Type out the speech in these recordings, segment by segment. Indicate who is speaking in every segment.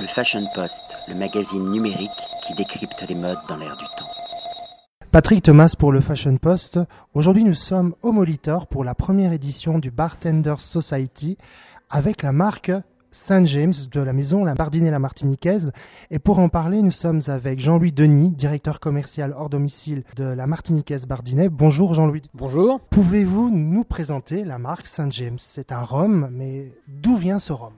Speaker 1: Le Fashion Post, le magazine numérique qui décrypte les modes dans l'air du temps.
Speaker 2: Patrick Thomas pour le Fashion Post. Aujourd'hui, nous sommes au Molitor pour la première édition du Bartenders Society avec la marque Saint James de la maison La Bardinée La Martiniquaise. Et pour en parler, nous sommes avec Jean-Louis Denis, directeur commercial hors domicile de la Martiniquaise Bardinet. Bonjour Jean-Louis.
Speaker 3: Bonjour.
Speaker 2: Pouvez-vous nous présenter la marque Saint James? C'est un rhum, mais d'où vient ce rhum?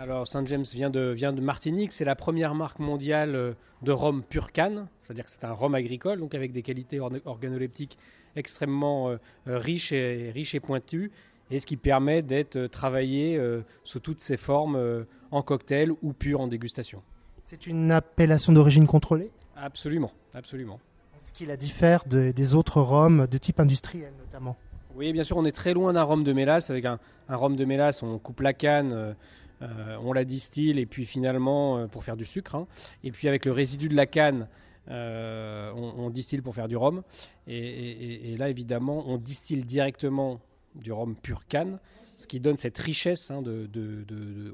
Speaker 3: Alors Saint James vient de, vient de Martinique, c'est la première marque mondiale euh, de rhum pur canne, c'est-à-dire que c'est un rhum agricole, donc avec des qualités organoleptiques extrêmement euh, euh, riches, et, riches et pointues, et ce qui permet d'être travaillé sous toutes ses formes en cocktail ou pur en dégustation.
Speaker 2: C'est une appellation d'origine contrôlée?
Speaker 3: Absolument, absolument.
Speaker 2: Est-ce qu'il la diffère des autres rhums de type industriel notamment?
Speaker 3: Oui, bien sûr, on est très loin d'un rhum de mélasse. Avec un, un rhum de mélasse, on coupe la canne euh, on la distille et puis finalement euh, pour faire du sucre. Hein. Et puis avec le résidu de la canne, euh, on, distille pour faire du rhum. Et, là, évidemment, on distille directement du rhum pur canne, ce qui donne cette richesse hein,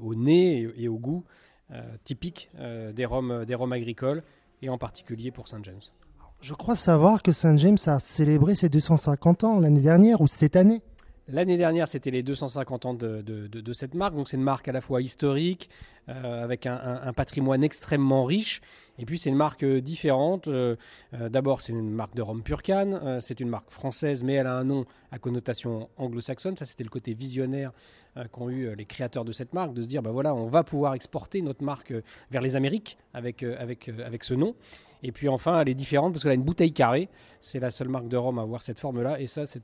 Speaker 3: au nez et, au goût typique des, rhums, des rhums agricoles, et en particulier pour Saint James.
Speaker 2: Je crois savoir que Saint James a célébré ses 250 ans l'année dernière ou cette année.
Speaker 3: L'année dernière, c'était les 250 ans de, cette marque. Donc, c'est une marque à la fois historique, euh, avec un, patrimoine extrêmement riche. Et puis, c'est une marque euh, différente. Euh, d'abord, c'est une marque de rhum Purcan. c'est une marque française, mais elle a un nom à connotation anglo-saxonne. Ça, c'était le côté visionnaire qu'ont eu les créateurs de cette marque, de se dire, ben voilà, on va pouvoir exporter notre marque vers les Amériques avec, avec, avec ce nom. Et puis enfin, elle est différente parce qu'elle a une bouteille carrée. C'est la seule marque de rhum à avoir cette forme-là. Et ça, ça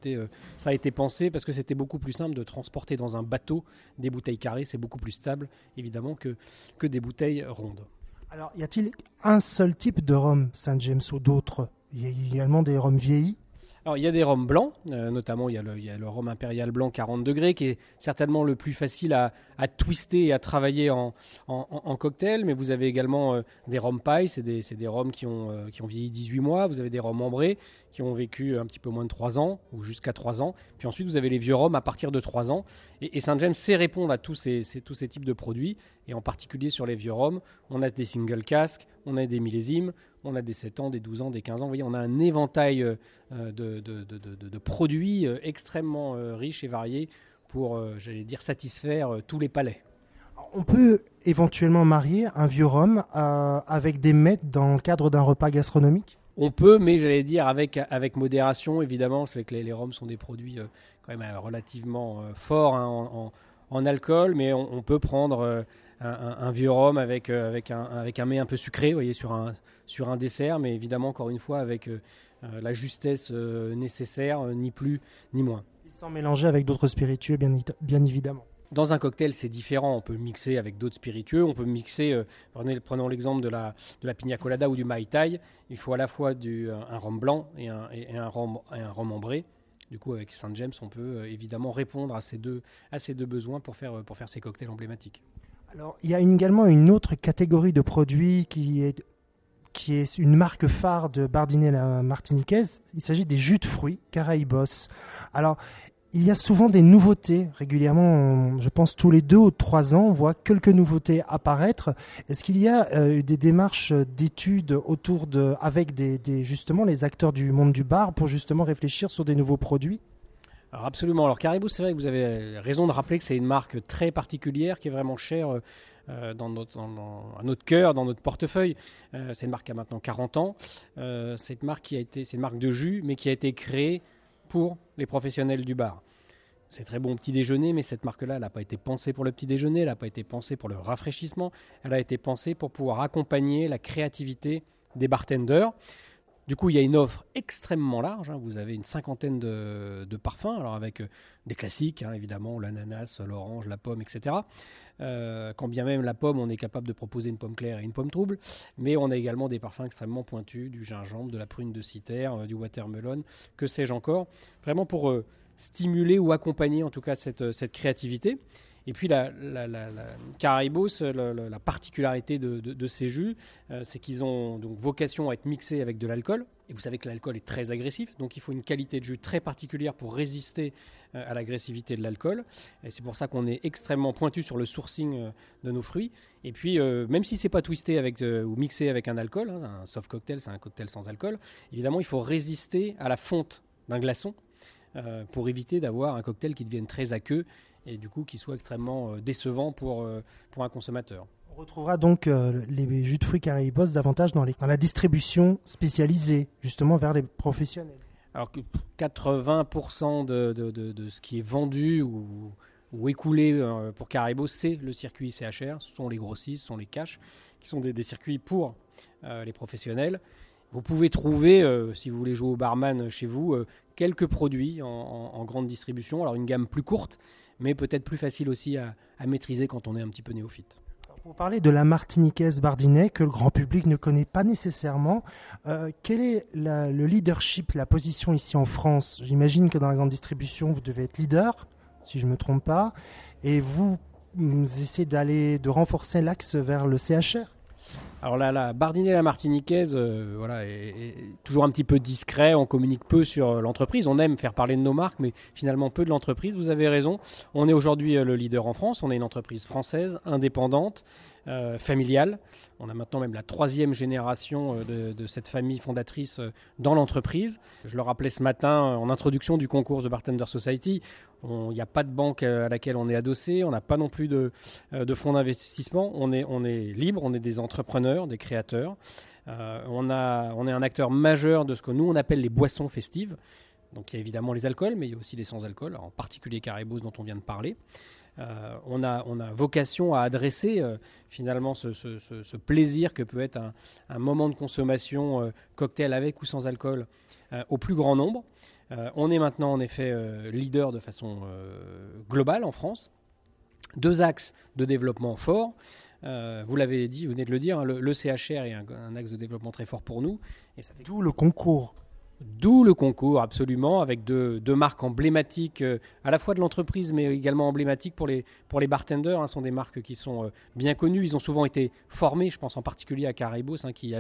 Speaker 3: a été pensé parce que c'était beaucoup plus simple de transporter dans un bateau des bouteilles carrées. C'est beaucoup plus stable, évidemment, que, que des bouteilles rondes.
Speaker 2: Alors, y a-t-il un seul type de rhum Saint James ou d'autres? Il y a également des rhums vieillis?
Speaker 3: Alors, il y a des rhums blancs, euh, notamment il y, a le, rhum impérial blanc 40 degrés, qui est certainement le plus facile à, twister et à travailler en, cocktail. Mais vous avez également euh, des rhums paille, c'est des, des, rhums qui ont, euh, qui ont vieilli 18 mois. Vous avez des rhums ambrés qui ont vécu un petit peu moins de 3 ans, ou jusqu'à 3 ans. Puis ensuite, vous avez les vieux rhums à partir de 3 ans. Et, Saint James sait répondre à tous ces, tous ces types de produits. Et en particulier sur les vieux rhums, on a des single casques, on a des millésimes, on a des 7 ans, des 12 ans, des 15 ans. Vous voyez, on a un éventail euh, de, de, produits euh, extrêmement riches et variés pour, j'allais dire, satisfaire tous les palais.
Speaker 2: On peut éventuellement marier un vieux rhum avec des mets dans le cadre d'un repas gastronomique?
Speaker 3: On peut, mais j'allais dire avec, avec modération, évidemment, c'est que les, les rhums sont des produits quand même relativement forts hein, en, alcool, mais on, peut prendre un, vieux rhum avec, avec, un, avec un mets un peu sucré, vous voyez, sur un, sur un dessert, mais évidemment, encore une fois, avec euh, euh, la justesse euh, nécessaire, ni plus ni moins.
Speaker 2: Sans mélanger avec d'autres spiritueux, bien, bien évidemment.
Speaker 3: Dans un cocktail, c'est différent. On peut mixer avec d'autres spiritueux. On peut mixer, prenons l'exemple de la, de la pina colada ou du mai tai. Il faut à la fois du, un, rhum blanc et un, et un, rhum, un rhum ambré. Du coup, avec Saint James, on peut évidemment répondre à ces deux, à ces deux besoins pour faire, pour faire ces cocktails emblématiques.
Speaker 2: Alors, il y a également une autre catégorie de produits qui est qui est une marque phare de Bardinet la Martiniquaise. Il s'agit des jus de fruits Caraïbos. Alors, il y a souvent des nouveautés régulièrement. je pense tous les deux ou trois ans, on voit quelques nouveautés apparaître. Est-ce qu'il y a euh, des démarches d'études autour de, avec des, justement les acteurs du monde du bar pour justement réfléchir sur des nouveaux produits?
Speaker 3: Alors absolument. Alors Caribou, c'est vrai que vous avez raison de rappeler que c'est une marque très particulière qui est vraiment chère euh, dans notre, à notre cœur, dans notre portefeuille. Euh, c'est une marque qui a maintenant 40 ans. Euh, cette marque qui a été, c'est une marque de jus, mais qui a été créée pour les professionnels du bar. C'est très bon petit déjeuner, mais cette marque-là, elle n'a pas été pensée pour le petit déjeuner, elle n'a pas été pensée pour le rafraîchissement, elle a été pensée pour pouvoir accompagner la créativité des bartenders. Du coup, il y a une offre extrêmement large. Hein. Vous avez une cinquantaine de, parfums, alors avec euh, des classiques, hein, évidemment, l'ananas, l'orange, la pomme, etc. Euh, quand bien même la pomme, on est capable de proposer une pomme claire et une pomme trouble, mais on a également des parfums extrêmement pointus, du gingembre, de la prune de citer, euh, du watermelon, que sais-je encore, vraiment pour stimuler ou accompagner en tout cas cette créativité. Et puis la, la, la, particularité de, ces jus, c'est qu'ils ont donc vocation à être mixés avec de l'alcool. Et vous savez que l'alcool est très agressif, donc il faut une qualité de jus très particulière pour résister à l'agressivité de l'alcool. Et c'est pour ça qu'on est extrêmement pointu sur le sourcing de nos fruits. Et puis, même si c'est pas twisté avec ou mixé avec un alcool, hein, un soft cocktail, c'est un cocktail sans alcool, évidemment, il faut résister à la fonte d'un glaçon euh, pour éviter d'avoir un cocktail qui devienne très aqueux et du coup qui soit extrêmement euh, décevant pour, euh, pour un consommateur.
Speaker 2: On retrouvera donc les jus de fruits Caraïbos davantage dans, les, dans la distribution spécialisée, justement vers les professionnels.
Speaker 3: Alors que 80% de, de, de, ce qui est vendu ou, ou écoulé pour Caraïbos, c'est le circuit CHR, ce sont les grossistes, ce sont les caches, qui sont des, des circuits pour les professionnels. Vous pouvez trouver, euh, si vous voulez jouer au barman chez vous, euh, quelques produits en, grande distribution. Alors une gamme plus courte, mais peut-être plus facile aussi à, maîtriser quand on est un petit peu néophyte.
Speaker 2: Pour parler de la Martiniquaise Bardinet, que le grand public ne connaît pas nécessairement, euh, quel est le leadership, la position ici en France? J'imagine que dans la grande distribution, vous devez être leader, si je ne me trompe pas, et vous, vous essayez d'aller, de renforcer l'axe vers le CHR
Speaker 3: alors là, Bardinet la Martiniquaise, euh, voilà, toujours un petit peu discret. On communique peu sur euh, l'entreprise. On aime faire parler de nos marques, mais finalement peu de l'entreprise. Vous avez raison. On est aujourd'hui euh, le leader en France. On est une entreprise française, indépendante, familiale. On a maintenant même la troisième génération de, de cette famille fondatrice dans l'entreprise. Je le rappelais ce matin en introduction du concours de Bartender Society. Il n'y a pas de banque à laquelle on est adossé. On n'a pas non plus de, fonds d'investissement. On est, libre. On est des entrepreneurs des créateurs. Euh, on est un acteur majeur de ce que nous on appelle les boissons festives. Donc il y a évidemment les alcools, mais il y a aussi les sans-alcool, en particulier Caribous dont on vient de parler. Euh, on, a, on, a, vocation à adresser euh, finalement ce, plaisir que peut être un, moment de consommation cocktail avec ou sans alcool au plus grand nombre. on est maintenant en effet leader de façon globale en France. Deux axes de développement forts. Euh, vous l'avez dit, vous venez de le dire, hein, le, CHR est un, axe de développement très fort pour nous.
Speaker 2: Et ça fait... D'où le concours.
Speaker 3: D'où le concours, absolument, avec deux, marques emblématiques, euh, à la fois de l'entreprise, mais également emblématiques pour les, pour les bartenders. Hein, sont des marques qui sont euh, bien connues. Ils ont souvent été formés, je pense en particulier à Caribos, hein, qui,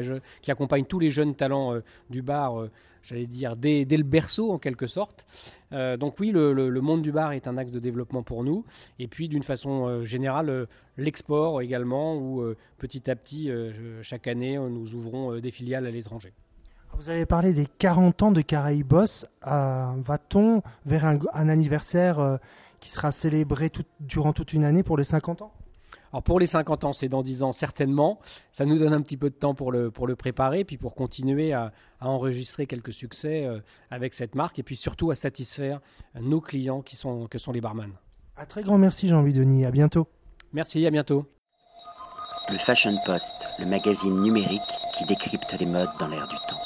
Speaker 3: accompagne tous les jeunes talents du bar, j'allais dire, dès, dès, le berceau, en quelque sorte. donc oui, le, le, monde du bar est un axe de développement pour nous. Et puis, d'une façon générale, l'export également, où petit à petit, chaque année, nous ouvrons des filiales à l'étranger.
Speaker 2: Vous avez parlé des 40 ans de Caraïbos. Euh, va-t-on vers un, anniversaire euh, qui sera célébré durant toute une année pour les 50 ans?
Speaker 3: Alors pour les 50 ans, c'est dans 10 ans certainement. Ça nous donne un petit peu de temps pour le, pour le préparer, puis pour continuer à, enregistrer quelques succès euh, avec cette marque, et puis surtout à satisfaire nos clients qui sont, que sont les barman.
Speaker 2: Un très grand merci Jean-Louis Denis, à bientôt.
Speaker 3: Merci, à bientôt.
Speaker 1: Le Fashion Post, le magazine numérique qui décrypte les modes dans l'air du temps.